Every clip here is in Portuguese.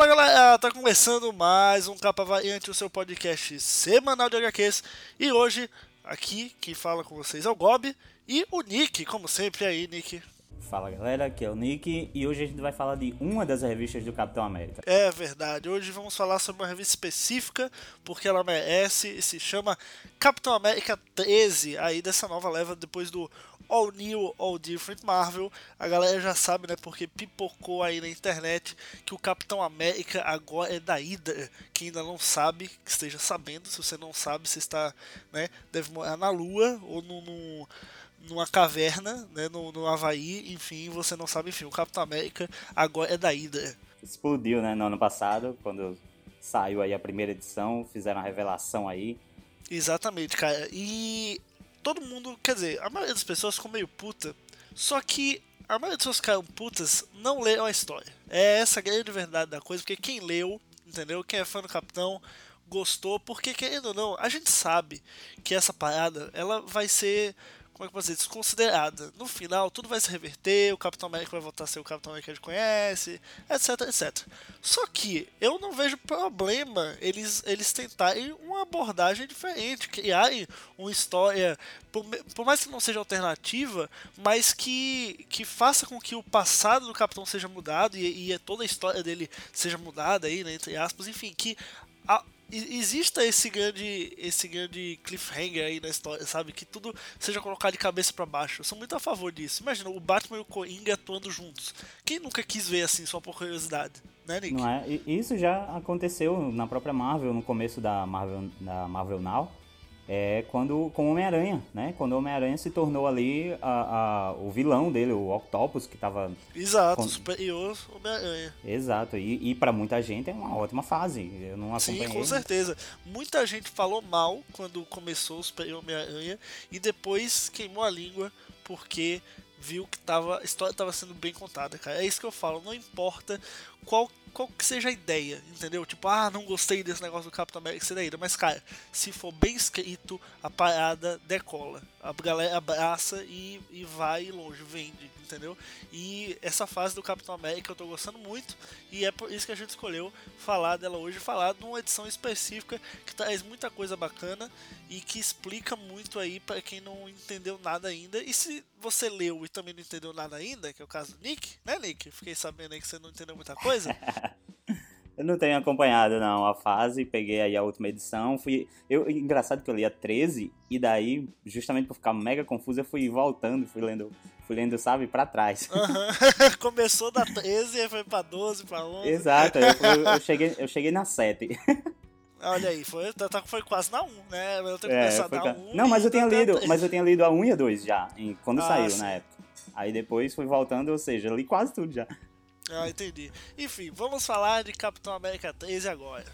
Fala galera, tá começando mais um Capa Variante, o seu podcast semanal de HQs. E hoje, aqui, quem fala com vocês é o Gob e o Nick, como sempre aí, Nick. Fala galera, aqui é o Nick e hoje a gente vai falar de uma das revistas do Capitão América. É verdade, hoje vamos falar sobre uma revista específica, porque ela merece, e se chama Capitão América 13, aí dessa nova leva depois do All New, All Different Marvel. A galera já sabe, né, porque pipocou aí na internet que o Capitão América agora é da Hydra. Quem ainda não sabe, que esteja sabendo, se você não sabe, você está, né, deve morar na Lua ou no, no numa caverna, né, no, no Havaí, enfim, você não sabe, enfim, o Capitão América agora é da Hydra. Explodiu, né, no ano passado, quando saiu aí a primeira edição, fizeram a revelação aí. Exatamente, cara. E todo mundo, quer dizer, a maioria das pessoas ficou meio puta, só que a maioria das pessoas ficaram putas não leram a história. É essa a grande verdade da coisa, porque quem leu, entendeu? Quem é fã do Capitão gostou, porque querendo ou não, a gente sabe que essa parada, ela vai ser como é que eu posso dizer, desconsiderada. No final, tudo vai se reverter, o Capitão América vai voltar a ser o Capitão América que a gente conhece, etc, etc. Só que eu não vejo problema eles, eles tentarem uma abordagem diferente, criarem uma história, por, por mais que não seja alternativa, mas que, que faça com que o passado do Capitão seja mudado e, e toda a história dele seja mudada aí, né, entre aspas, enfim, que a, exista esse grande esse grande cliffhanger aí na história, sabe? Que tudo seja colocado de cabeça para baixo. Eu sou muito a favor disso. Imagina o Batman e o Coringa atuando juntos. Quem nunca quis ver assim, só por curiosidade, né, Nick? Não é? Isso já aconteceu na própria Marvel, no começo da Marvel, da Marvel Now é quando com o Homem-Aranha, né? Quando Homem-Aranha se tornou ali a, a, o vilão dele, o Octopus, que tava. Exato, com... superior Homem-Aranha. Exato, e, e para muita gente é uma ótima fase. Eu não acompanhei. Sim, com certeza. Muita gente falou mal quando começou o Superior Homem-Aranha e depois queimou a língua porque viu que tava, a história estava sendo bem contada, cara. É isso que eu falo, não importa qual qual que seja a ideia, entendeu? Tipo, ah, não gostei desse negócio do Capitão América ser mas cara, se for bem escrito, a parada decola. A galera abraça e, e vai longe, vende, entendeu? E essa fase do Capitão América eu tô gostando muito e é por isso que a gente escolheu falar dela hoje, falar de uma edição específica que traz muita coisa bacana e que explica muito aí para quem não entendeu nada ainda. E se você leu e também não entendeu nada ainda, que é o caso do Nick, né, Nick? Fiquei sabendo aí que você não entendeu muita coisa. eu não tenho acompanhado, não, a fase. Peguei aí a última edição. Fui. Eu, engraçado que eu li a 13, e daí, justamente por ficar mega confuso, eu fui voltando, fui lendo, fui lendo, sabe, pra trás. Uhum. Começou da 13, foi pra 12, pra 11. Exato, eu, eu, cheguei, eu cheguei na 7. Olha aí, foi, tá, tá, foi quase na 1, né? Eu tenho é, na 1. Não, mas eu tinha lido, mas eu tinha lido a 1 e a 2 já, em, quando ah, saiu, sim. na época. Aí depois fui voltando, ou seja, li quase tudo já. Ah, entendi. Enfim, vamos falar de Capitão América 13 agora.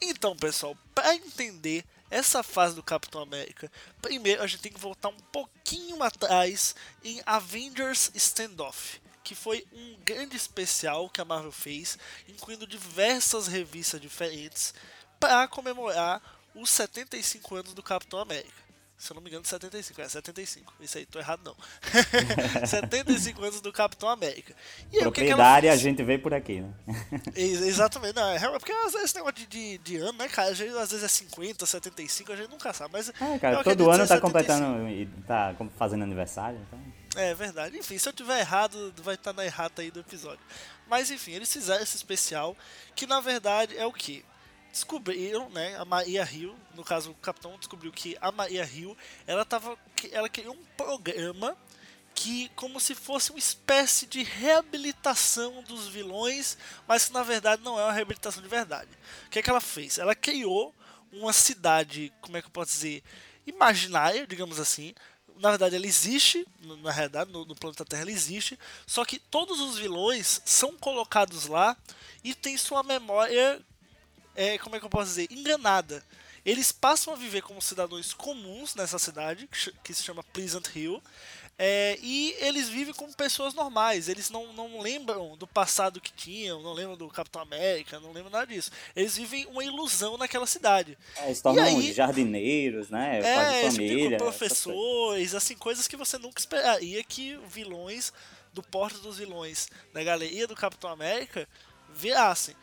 Então, pessoal, para entender essa fase do Capitão América, primeiro a gente tem que voltar um pouquinho atrás em Avengers Standoff que foi um grande especial que a Marvel fez, incluindo diversas revistas diferentes, para comemorar os 75 anos do Capitão América. Se eu não me engano, 75, é 75. Isso aí, tô errado não. 75 anos do Capitão América. E aí, Propriedade que que a gente vê por aqui, né? Exatamente, não, é porque esse negócio de, de, de, ano, né, cara, às vezes é 50, 75, a gente nunca sabe, mas... É, cara, todo ano tá 75. completando, e tá fazendo aniversário, então... É verdade. Enfim, se eu tiver errado, vai estar na errata aí do episódio. Mas enfim, eles fizeram esse especial que na verdade é o que? Descobriram, né, a Maria Rio, no caso o capitão descobriu que a Maria Rio, ela tava ela criou um programa que como se fosse uma espécie de reabilitação dos vilões, mas que na verdade não é uma reabilitação de verdade. O que é que ela fez? Ela criou uma cidade, como é que eu posso dizer, imaginária, digamos assim, na verdade ela existe, na realidade, no, no, planeta Terra ela existe, só que todos os vilões são colocados lá e tem sua memória, é, como é que eu posso dizer, enganada. Eles passam a viver como cidadãos comuns nessa cidade, que se chama Pleasant Hill. É, e eles vivem como pessoas normais, eles não, não lembram do passado que tinham, não lembram do Capitão América, não lembram nada disso. Eles vivem uma ilusão naquela cidade. É, eles tornam aí, jardineiros, né? É, família. Professores, assim, coisas que você nunca esperaria que vilões do Porto dos Vilões na galeria do Capitão América virassem.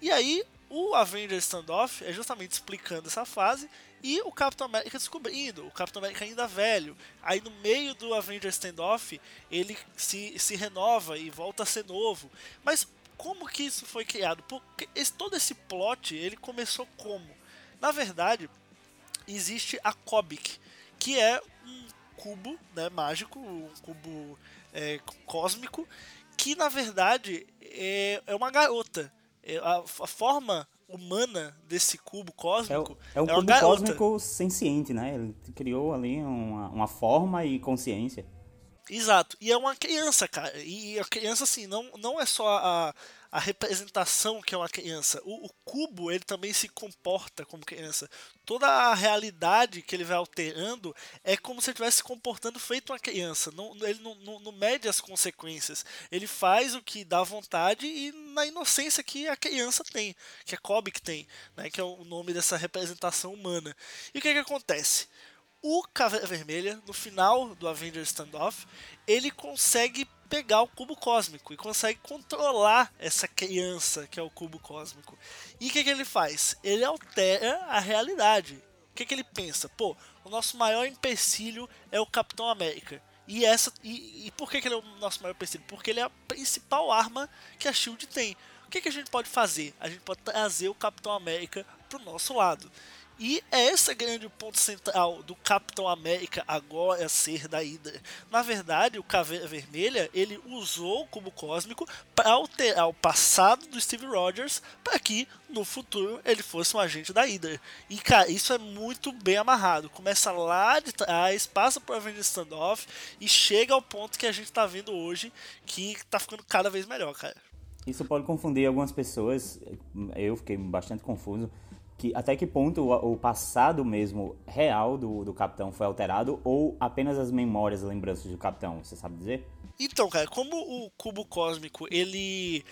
E aí, o Avengers Standoff é justamente explicando essa fase e o Capitão América descobrindo, o Capitão América ainda velho. Aí no meio do Avengers Standoff, ele se, se renova e volta a ser novo. Mas como que isso foi criado? Porque esse, todo esse plot, ele começou como? Na verdade, existe a Kobik, que é um cubo né, mágico, um cubo é, cósmico, que na verdade é, é uma garota. É, a, a forma humana desse cubo cósmico. É, é um é cubo cósmico senciente, né? Ele criou ali uma, uma forma e consciência. Exato. E é uma criança, cara. E a criança, assim, não, não é só a, a representação que é uma criança. O, o, cubo, ele também se comporta como criança. Toda a realidade que ele vai alterando é como se ele estivesse se comportando feito uma criança. Não, ele não, não, não, mede as consequências. Ele faz o que dá vontade e na inocência que a criança tem, que a que tem, né, que é o nome dessa representação humana. E o que, é que acontece? O Caveira Vermelha, no final do Avengers Standoff, ele consegue pegar o cubo cósmico e consegue controlar essa criança que é o cubo cósmico. E o que, que ele faz? Ele altera a realidade. O que, que ele pensa? Pô, o nosso maior empecilho é o Capitão América. E, essa, e, e por que, que ele é o nosso maior empecilho? Porque ele é a principal arma que a Shield tem. O que, que a gente pode fazer? A gente pode trazer o Capitão América pro nosso lado. E é esse grande ponto central do Capitão América agora ser da Hydra. Na verdade, o Caveira Vermelha ele usou o cubo cósmico para alterar o passado do Steve Rogers para que no futuro ele fosse um agente da Hydra. E cara, isso é muito bem amarrado. Começa lá de trás, passa por Avengers Standoff e chega ao ponto que a gente está vendo hoje, que está ficando cada vez melhor, cara. Isso pode confundir algumas pessoas. Eu fiquei bastante confuso que até que ponto o, o passado mesmo real do, do capitão foi alterado ou apenas as memórias, lembranças do capitão, você sabe dizer? Então, cara, como o cubo cósmico, ele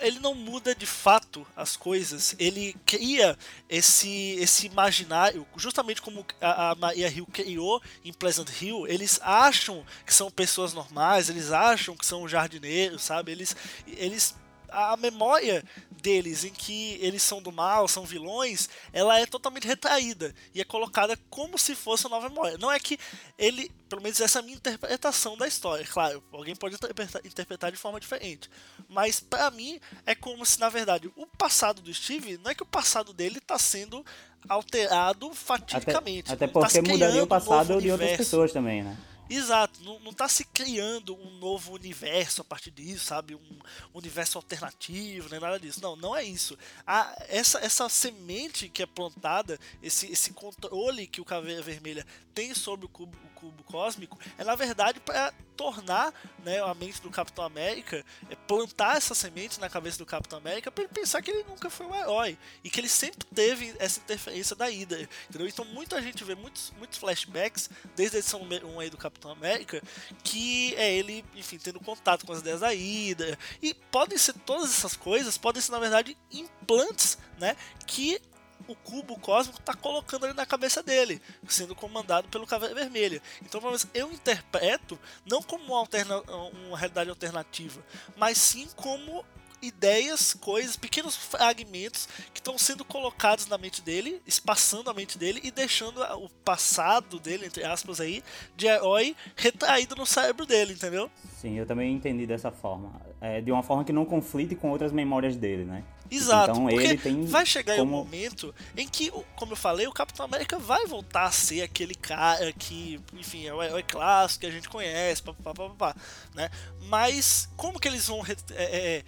ele não muda de fato as coisas, ele cria esse, esse imaginário, justamente como a, a Maria Hill criou em Pleasant Hill, eles acham que são pessoas normais, eles acham que são jardineiros, sabe? Eles, eles a memória deles em que eles são do mal, são vilões, ela é totalmente retraída e é colocada como se fosse uma nova memória. Não é que ele, pelo menos essa é a minha interpretação da história, claro, alguém pode interpretar, de forma diferente, mas para mim é como se na verdade o passado do Steve, não é que o passado dele está sendo alterado fatidicamente, até, até tá porque tá mudaria o passado um de outras pessoas também, né? Exato, não, não tá se criando um novo universo a partir disso, sabe? Um universo alternativo, nem nada disso. Não, não é isso. A, essa, essa semente que é plantada, esse, esse controle que o Caveira Vermelha tem sobre o o cubo cósmico, é na verdade para tornar né, a mente do Capitão América, é plantar essa semente na cabeça do Capitão América para ele pensar que ele nunca foi um herói e que ele sempre teve essa interferência da Hydra, entendeu? Então muita gente vê muitos, muitos flashbacks desde a edição 1 aí do Capitão América que é ele, enfim, tendo contato com as ideias da Hydra e podem ser todas essas coisas, podem ser na verdade implantes, né, que o cubo cósmico está colocando ali na cabeça dele, sendo comandado pelo Caveira Vermelha. Então, eu interpreto não como uma, alterna uma realidade alternativa, mas sim como ideias, coisas, pequenos fragmentos que estão sendo colocados na mente dele, espaçando a mente dele e deixando o passado dele, entre aspas aí, de herói retraído no cérebro dele, entendeu? Sim, eu também entendi dessa forma. É, de uma forma que não conflite com outras memórias dele, né? Exato, então, porque vai chegar como... um momento em que, como eu falei, o Capitão América vai voltar a ser aquele cara que, enfim, é o herói clássico que a gente conhece, papapá, né? Mas como que eles vão é, é,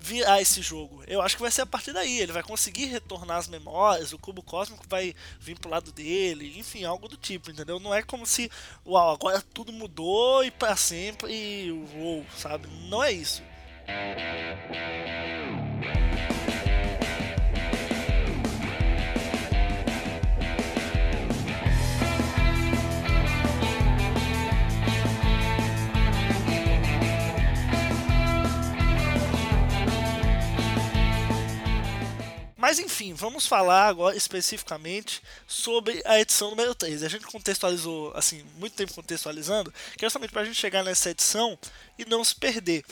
virar esse jogo? Eu acho que vai ser a partir daí. Ele vai conseguir retornar as memórias, o cubo cósmico vai vir pro lado dele, enfim, algo do tipo, entendeu? Não é como se, uau, agora tudo mudou e para sempre e uou, sabe? Não é isso. Thank you. Mas enfim, vamos falar agora especificamente sobre a edição número 3. A gente contextualizou, assim, muito tempo contextualizando, que é justamente para a gente chegar nessa edição e não se perder.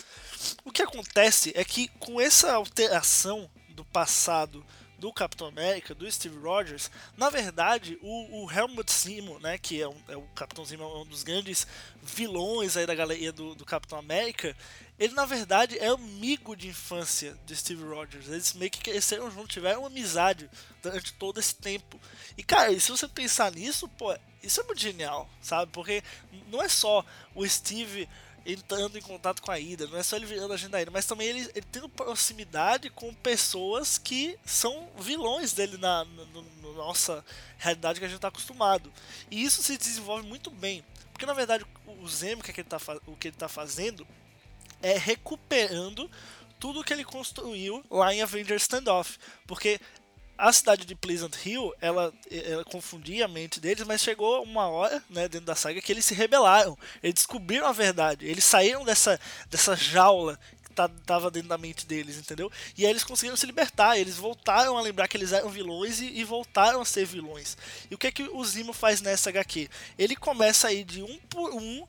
O que acontece é que com essa alteração do passado do Capitão América, do Steve Rogers, na verdade, o, o Helmut Zemo, né, que é, um, é, o Capitão Zemo, é um dos grandes vilões aí da galeria do, do Capitão América, ele na verdade é amigo de infância de Steve Rogers. Eles meio que cresceram juntos, tiveram uma amizade durante todo esse tempo. E cara, se você pensar nisso, pô, isso é muito genial, sabe? Porque não é só o Steve entrando em contato com a Ida, não é só ele virando a agenda da Ida, mas também ele, ele tendo proximidade com pessoas que são vilões dele na, na, na nossa realidade que a gente está acostumado. E isso se desenvolve muito bem, porque na verdade o Zemo, que, é que ele tá, o que ele está fazendo é recuperando tudo que ele construiu lá em Avengers Standoff, porque a cidade de Pleasant Hill, ela, ela, confundia a mente deles, mas chegou uma hora, né, dentro da saga, que eles se rebelaram. Eles descobriram a verdade. Eles saíram dessa, dessa jaula que tá, tava dentro da mente deles, entendeu? E aí eles conseguiram se libertar. Eles voltaram a lembrar que eles eram vilões e, e voltaram a ser vilões. E o que é que o Zimo faz nessa HQ? Ele começa a ir de um por um,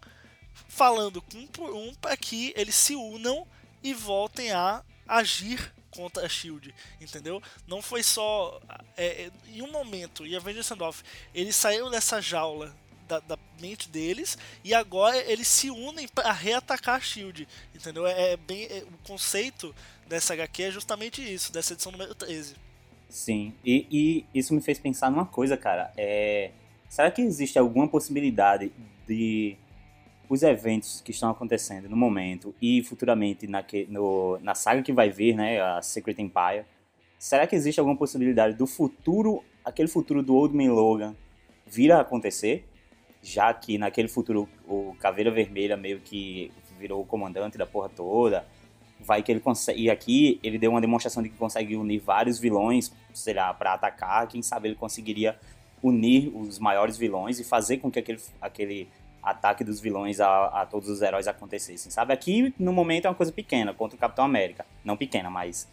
falando um por um, para que eles se unam e voltem a agir contra a Shield, entendeu? Não foi só é, é em um momento e Avengers Standoff eles saíram dessa jaula da, da, mente deles e agora eles se unem para reatacar a Shield, entendeu? É, é bem é, o conceito dessa HQ é justamente isso, dessa edição número 13. Sim, e, e isso me fez pensar numa coisa, cara. É, será que existe alguma possibilidade de os eventos que estão acontecendo no momento e futuramente na, que, no, na saga que vai vir, né, a Secret Empire, será que existe alguma possibilidade do futuro, aquele futuro do Old Man Logan vir a acontecer? Já que naquele futuro o Caveira Vermelha meio que virou o comandante da porra toda, vai que ele consegue. E aqui ele deu uma demonstração de que consegue unir vários vilões, sei lá, para atacar. Quem sabe ele conseguiria unir os maiores vilões e fazer com que aquele, aquele ataque dos vilões a, a todos os heróis acontecessem, sabe? Aqui, no momento, é uma coisa pequena contra o Capitão América. Não pequena, mas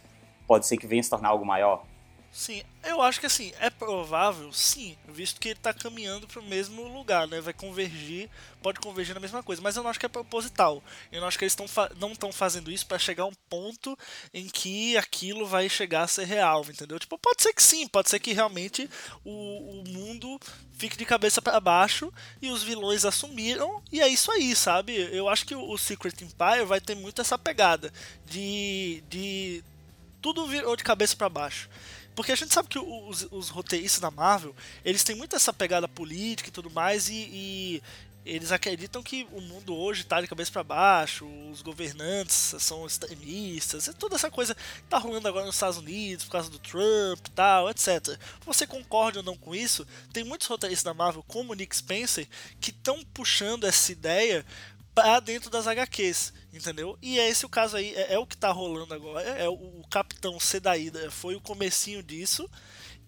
pode ser que venha se tornar algo maior. Sim, eu acho que assim, é provável, sim, visto que ele está caminhando para o mesmo lugar, né? Vai convergir, pode convergir na mesma coisa, mas eu não acho que é proposital. Eu não acho que eles tão não estão fazendo isso para chegar a um ponto em que aquilo vai chegar a ser real, entendeu? Tipo, pode ser que sim, pode ser que realmente o, o mundo fique de cabeça para baixo e os vilões assumiram e é isso aí, sabe? Eu acho que o Secret Empire vai ter muito essa pegada de, de tudo virou de cabeça para baixo. Porque a gente sabe que os, os roteiristas da Marvel, eles têm muito essa pegada política e tudo mais, e, e eles acreditam que o mundo hoje está de cabeça para baixo, os governantes são extremistas, e toda essa coisa tá rolando agora nos Estados Unidos por causa do Trump e tal, etc. Você concorda ou não com isso? Tem muitos roteiristas da Marvel, como Nick Spencer, que estão puxando essa ideia para dentro das HQs, entendeu? E é esse o caso aí, é, é o que tá rolando agora, é o, o Capitão Sedaída, foi o comecinho disso,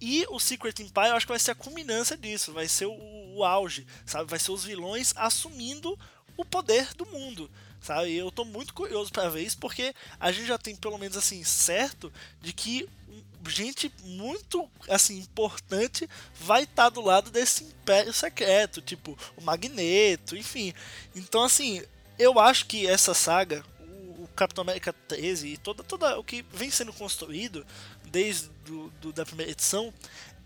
e o Secret Empire eu acho que vai ser a culminância disso, vai ser o, o auge, sabe? Vai ser os vilões assumindo o poder do mundo, sabe? E eu tô muito curioso para ver isso, porque a gente já tem pelo menos assim certo de que gente muito assim importante vai estar tá do lado desse império secreto, tipo o Magneto, enfim. Então assim, eu acho que essa saga, o, Capitão América 13 e toda, toda o que vem sendo construído desde do, do, da primeira edição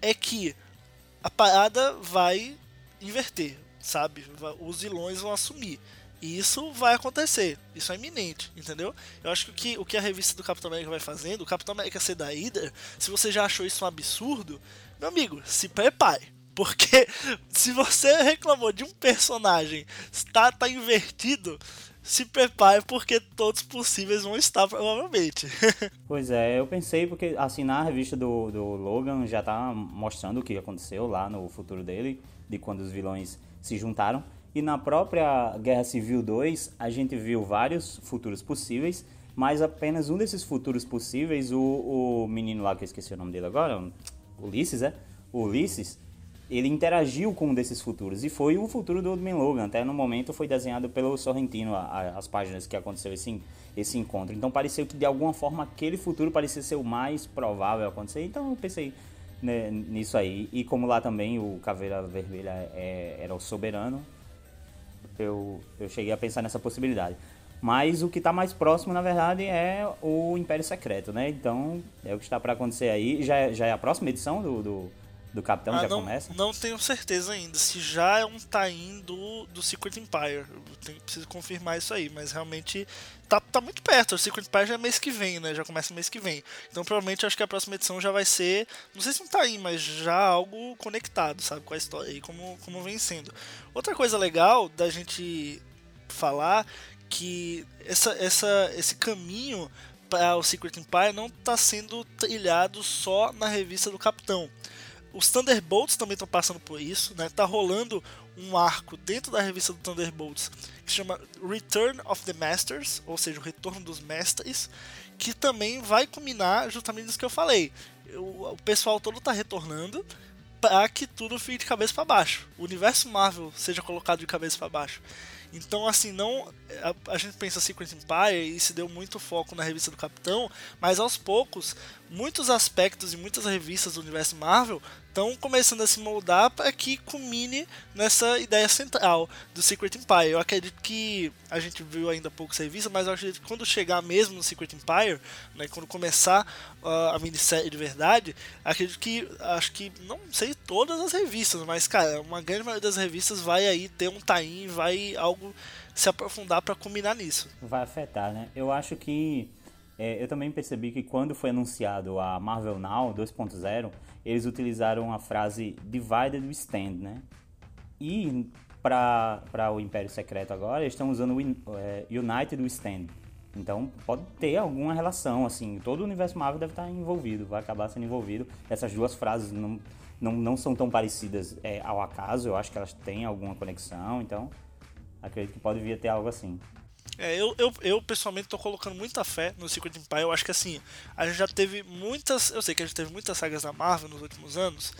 é que a parada vai inverter, sabe? Os vilões vão assumir. E isso vai acontecer, isso é iminente, entendeu? Eu acho que o que, a revista do Capitão América vai fazendo, o Capitão América ser da Hydra, se você já achou isso um absurdo, meu amigo, se prepare. Porque se você reclamou de um personagem está tá invertido, se prepare porque todos possíveis vão estar provavelmente. pois é, eu pensei porque assim na revista do, do Logan já tá mostrando o que aconteceu lá no futuro dele, de quando os vilões se juntaram. E na própria Guerra Civil 2, a gente viu vários futuros possíveis, mas apenas um desses futuros possíveis, o, o menino lá que eu esqueci o nome dele agora, Ulisses, é? Ulisses, ele interagiu com um desses futuros. E foi o futuro do Old Man Logan. Até no momento foi desenhado pelo Sorrentino a, a, as páginas que aconteceu esse, esse encontro. Então pareceu que de alguma forma aquele futuro parecia ser o mais provável acontecer. Então eu pensei né, nisso aí. E como lá também o Caveira Vermelha é, era o soberano, eu, eu cheguei a pensar nessa possibilidade. Mas o que está mais próximo, na verdade, é o Império Secreto, né? Então, é o que está para acontecer aí. Já, é, já é a próxima edição do, do, do Capitão, ah, já não, começa? Não tenho certeza ainda. Se já é um tain do, do Secret Empire. Eu tenho, preciso confirmar isso aí, mas realmente tá, tá muito perto. O Secret Empire já é mês que vem, né? Já começa mês que vem. Então, provavelmente, acho que a próxima edição já vai ser, não sei se um tain, mas já algo conectado, sabe? Com a história e como, como vem sendo. Outra coisa legal da gente falar que essa, essa, esse caminho para o Secret Empire não está sendo trilhado só na revista do Capitão. Os Thunderbolts também estão passando por isso, né? Tá rolando um arco dentro da revista do Thunderbolts que se chama Return of the Masters, ou seja, o retorno dos mestres, que também vai culminar justamente nisso que eu falei. O, pessoal todo está retornando para que tudo fique de cabeça para baixo. O universo Marvel seja colocado de cabeça para baixo. Então, assim, não. A, a, gente pensa Secret Empire e se deu muito foco na revista do Capitão, mas aos poucos, muitos aspectos e muitas revistas do universo Marvel estão começando a se moldar para que culmine nessa ideia central do Secret Empire. Eu acredito que a gente viu ainda poucos revistas, mas eu acredito que quando chegar mesmo no Secret Empire, né, quando começar uh, a minissérie de verdade, acredito que acho que não sei todas as revistas, mas cara, uma grande maioria das revistas vai aí ter um tain, vai algo se aprofundar para culminar nisso. Vai afetar, né? Eu acho que é, eu também percebi que quando foi anunciado a Marvel Now 2.0, eles utilizaram a frase Divided stand, né? E para o Império Secreto agora, eles estão usando é, United stand. Então pode ter alguma relação, assim, todo o universo Marvel deve estar envolvido, vai acabar sendo envolvido. Essas duas frases não, não, não são tão parecidas é, ao acaso, eu acho que elas têm alguma conexão, então acredito que pode vir a ter algo assim. É, eu, eu, eu pessoalmente estou colocando muita fé no Secret Empire. Eu acho que assim, a gente já teve muitas. Eu sei que a gente teve muitas sagas da Marvel nos últimos anos.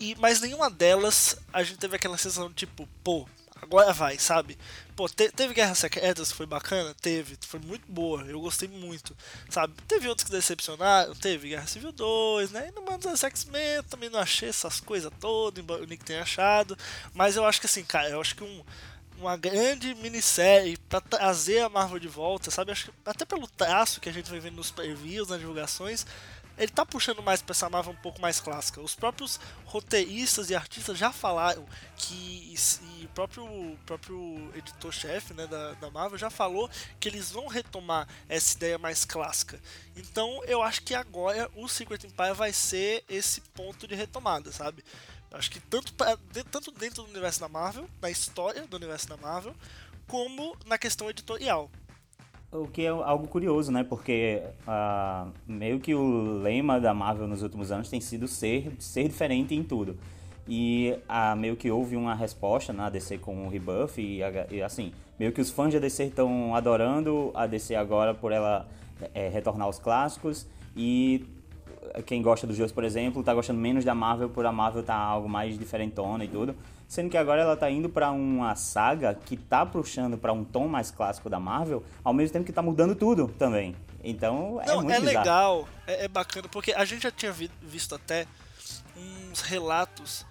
E, mas nenhuma delas a gente teve aquela sensação tipo, pô, agora vai, sabe? Pô, te, teve Guerras Secretas, foi bacana? Teve, foi muito boa, eu gostei muito, sabe? Teve outros que decepcionaram, teve Guerra Civil 2, né? E no Mano dos X-Men também não achei essas coisas todas, embora o Nick tenha achado. Mas eu acho que assim, cara, eu acho que um uma grande minissérie para trazer a Marvel de volta, sabe? Acho que até pelo traço que a gente vai vendo nos previews, nas divulgações, ele tá puxando mais para essa Marvel um pouco mais clássica. Os próprios roteiristas e artistas já falaram que e o próprio próprio editor-chefe, né, da, da Marvel já falou que eles vão retomar essa ideia mais clássica. Então, eu acho que agora o Secret Empire vai ser esse ponto de retomada, sabe? Acho que tanto, tanto dentro do universo da Marvel, na história do universo da Marvel, como na questão editorial. O que é algo curioso, né? Porque uh, meio que o lema da Marvel nos últimos anos tem sido ser, ser diferente em tudo. E uh, meio que houve uma resposta na DC com o Rebuff e, e assim, meio que os fãs da DC estão adorando a DC agora por ela é, retornar aos clássicos e quem gosta dos jogos, por exemplo, tá gostando menos da Marvel por a Marvel tá algo mais diferentona e tudo. Sendo que agora ela tá indo para uma saga que tá puxando para um tom mais clássico da Marvel, ao mesmo tempo que tá mudando tudo também. Então é Não, muito é bizarro. legal, é, é, bacana, porque a gente já tinha vi, visto até uns relatos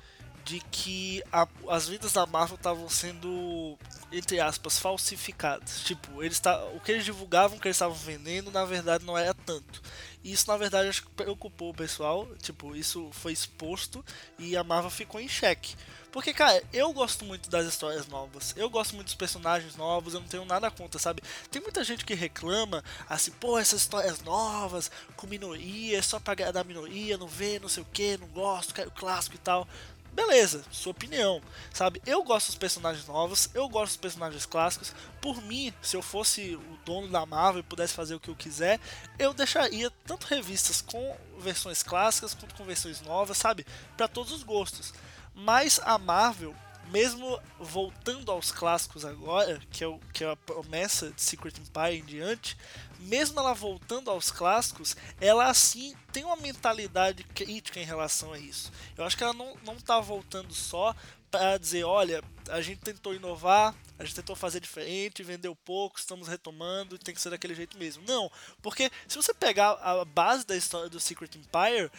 de que a, as vidas da Marvel estavam sendo, entre aspas, falsificadas. Tipo, eles tá, o que eles divulgavam que eles estavam vendendo, na verdade, não era tanto. E isso, na verdade, acho que preocupou o pessoal. Tipo, isso foi exposto e a Marvel ficou em xeque. Porque, cara, eu gosto muito das histórias novas. Eu gosto muito dos personagens novos. Eu não tenho nada contra, sabe? Tem muita gente que reclama, assim, pô, essas histórias novas, com minoria, é só pra agradar a minoria, não vê, não sei o que, não gosto, quero clássico e tal beleza, sua opinião, sabe? Eu gosto dos personagens novos, eu gosto dos personagens clássicos. Por mim, se eu fosse o dono da Marvel e pudesse fazer o que eu quiser, eu deixaria tanto revistas com versões clássicas quanto com versões novas, sabe? Para todos os gostos. Mas a Marvel mesmo voltando aos clássicos agora, que é, o, que é a promessa de Secret Empire em diante, mesmo ela voltando aos clássicos, ela assim tem uma mentalidade crítica em relação a isso. Eu acho que ela não, não tá voltando só para dizer, olha, a gente tentou inovar, a gente tentou fazer diferente, vendeu pouco, estamos retomando, tem que ser daquele jeito mesmo. Não, porque se você pegar a base da história do Secret Empire,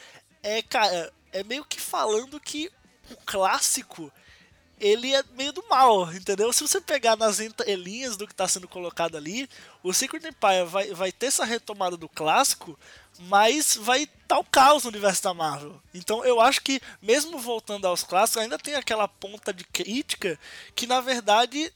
é, cara, é meio que falando que o clássico ele é meio do mal, entendeu? Se você pegar nas entrelinhas do que está sendo colocado ali, o Secret Empire vai, vai ter essa retomada do clássico, mas vai estar tá o caos no universo da Marvel. Então eu acho que, mesmo voltando aos clássicos, ainda tem aquela ponta de crítica que, na verdade,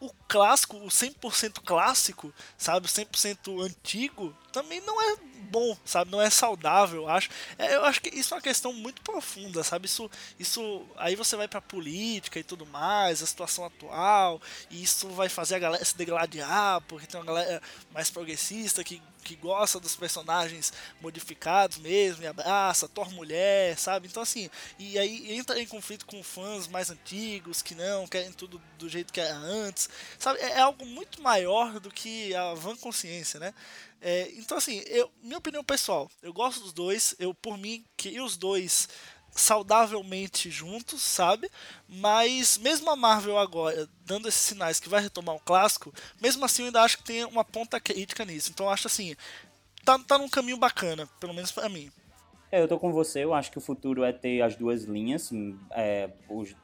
o clássico, o 100% clássico, sabe, o 100% antigo, também não é bom, sabe, não é saudável, eu acho. É, eu acho que isso é uma questão muito profunda, sabe? Isso, isso aí você vai para política e tudo mais, a situação atual, e isso vai fazer a galera se degladiar, porque tem uma galera mais progressista que que gosta dos personagens modificados mesmo, e abraça, Thor mulher, sabe? Então assim, e aí entra em conflito com fãs mais antigos que não querem tudo do jeito que era antes, sabe? É, é algo muito maior do que a van consciência, né? É, então assim, eu, minha opinião pessoal, eu gosto dos dois, eu por mim que os dois saudavelmente juntos, sabe? Mas mesmo a Marvel agora dando esses sinais que vai retomar o clássico, mesmo assim eu ainda acho que tem uma ponta crítica nisso. Então eu acho assim, tá, tá num caminho bacana, pelo menos para mim. É, eu tô com você, eu acho que o futuro é ter as duas linhas, é, os,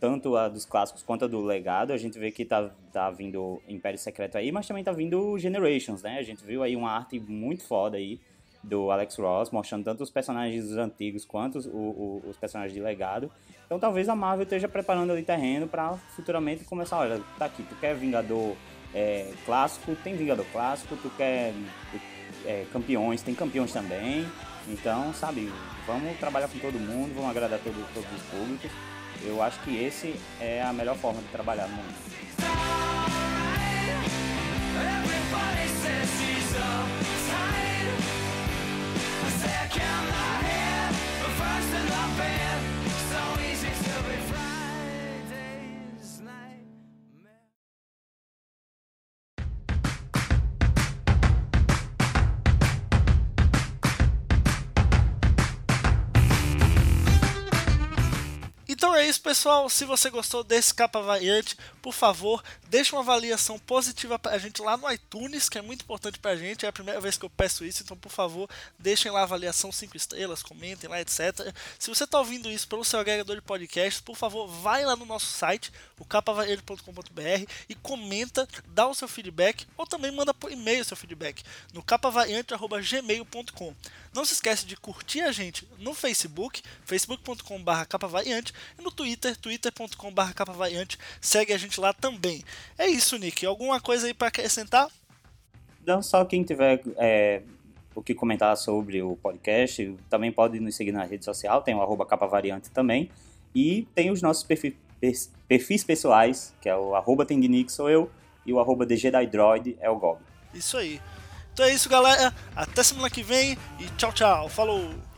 tanto a dos clássicos quanto a do legado. A gente vê que tá, tá vindo Império Secreto aí, mas também tá vindo Generations, né? A gente viu aí uma arte muito foda aí do Alex Ross, mostrando tanto os personagens antigos quanto os, o, os personagens de legado. Então talvez a Marvel esteja preparando ali terreno para futuramente começar, olha, tá aqui, tu quer Vingador é, clássico, tem Vingador clássico, tu quer é, campeões, tem campeões também. Então, sabe, vamos trabalhar com todo mundo, vamos agradar todo, todos os públicos. Eu acho que esse é a melhor forma de trabalhar no momento. Isso, pessoal. Se você gostou desse capa variante, por favor, deixe uma avaliação positiva pra gente lá no iTunes, que é muito importante pra gente. É a primeira vez que eu peço isso, então por favor, deixem lá a avaliação 5 estrelas, comentem lá, etc. Se você está ouvindo isso pelo seu agregador de podcasts, por favor, vai lá no nosso site, o capavariante.com.br e comenta, dá o seu feedback ou também manda por e-mail o seu feedback no capavariante@gmail.com. Não se esquece de curtir a gente no Facebook, facebook.com/capavariante e no Twitter, twitter.com.br capavariante. Segue a gente lá também. É isso, Nick. Alguma coisa aí para acrescentar? Não, só quem tiver é, o que comentar sobre o podcast, também pode nos seguir na rede social, tem o arroba capavariante também. E tem os nossos perfis, perfis pessoais, que é o arroba Tendinic sou eu, e o arroba DGDroid é o Gob. Isso aí. Então é isso, galera. Até semana que vem e tchau, tchau. Falou!